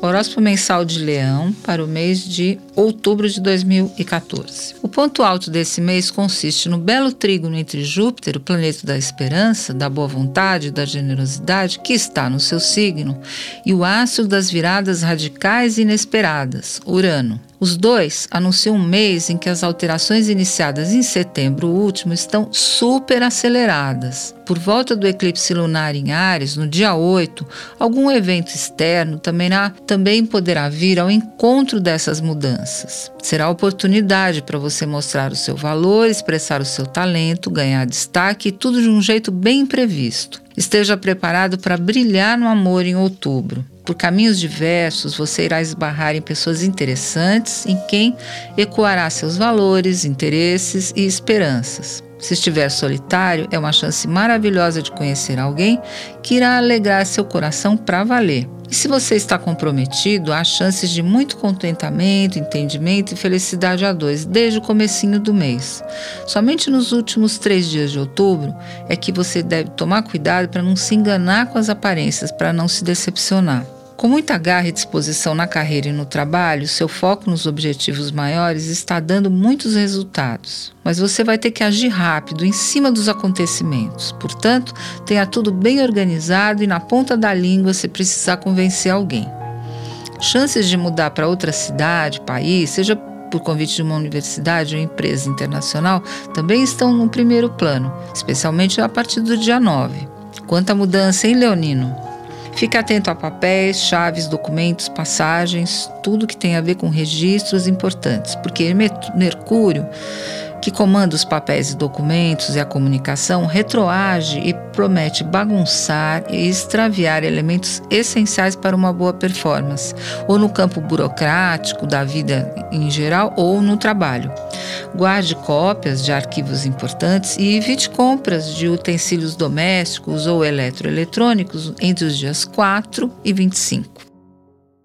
Horóscopo mensal de Leão para o mês de outubro de 2014. O ponto alto desse mês consiste no belo trígono entre Júpiter, o planeta da esperança, da boa vontade, da generosidade, que está no seu signo, e o astro das viradas radicais e inesperadas, Urano. Os dois anunciam um mês em que as alterações iniciadas em setembro último estão super aceleradas. Por volta do eclipse lunar em Ares, no dia 8, algum evento externo também, também poderá vir ao encontro dessas mudanças. Será oportunidade para você mostrar o seu valor, expressar o seu talento, ganhar destaque e tudo de um jeito bem imprevisto. Esteja preparado para brilhar no amor em outubro. Por caminhos diversos, você irá esbarrar em pessoas interessantes em quem ecoará seus valores, interesses e esperanças. Se estiver solitário, é uma chance maravilhosa de conhecer alguém que irá alegrar seu coração para valer. E se você está comprometido, há chances de muito contentamento, entendimento e felicidade a dois desde o comecinho do mês. Somente nos últimos três dias de outubro é que você deve tomar cuidado para não se enganar com as aparências, para não se decepcionar. Com muita garra e disposição na carreira e no trabalho, seu foco nos objetivos maiores está dando muitos resultados. Mas você vai ter que agir rápido, em cima dos acontecimentos. Portanto, tenha tudo bem organizado e na ponta da língua se precisar convencer alguém. Chances de mudar para outra cidade, país, seja por convite de uma universidade ou empresa internacional, também estão no primeiro plano, especialmente a partir do dia 9. Quanto à mudança em Leonino, Fique atento a papéis, chaves, documentos, passagens, tudo que tem a ver com registros importantes, porque Mercúrio que comanda os papéis e documentos e a comunicação, retroage e promete bagunçar e extraviar elementos essenciais para uma boa performance, ou no campo burocrático da vida em geral, ou no trabalho. Guarde cópias de arquivos importantes e evite compras de utensílios domésticos ou eletroeletrônicos entre os dias 4 e 25.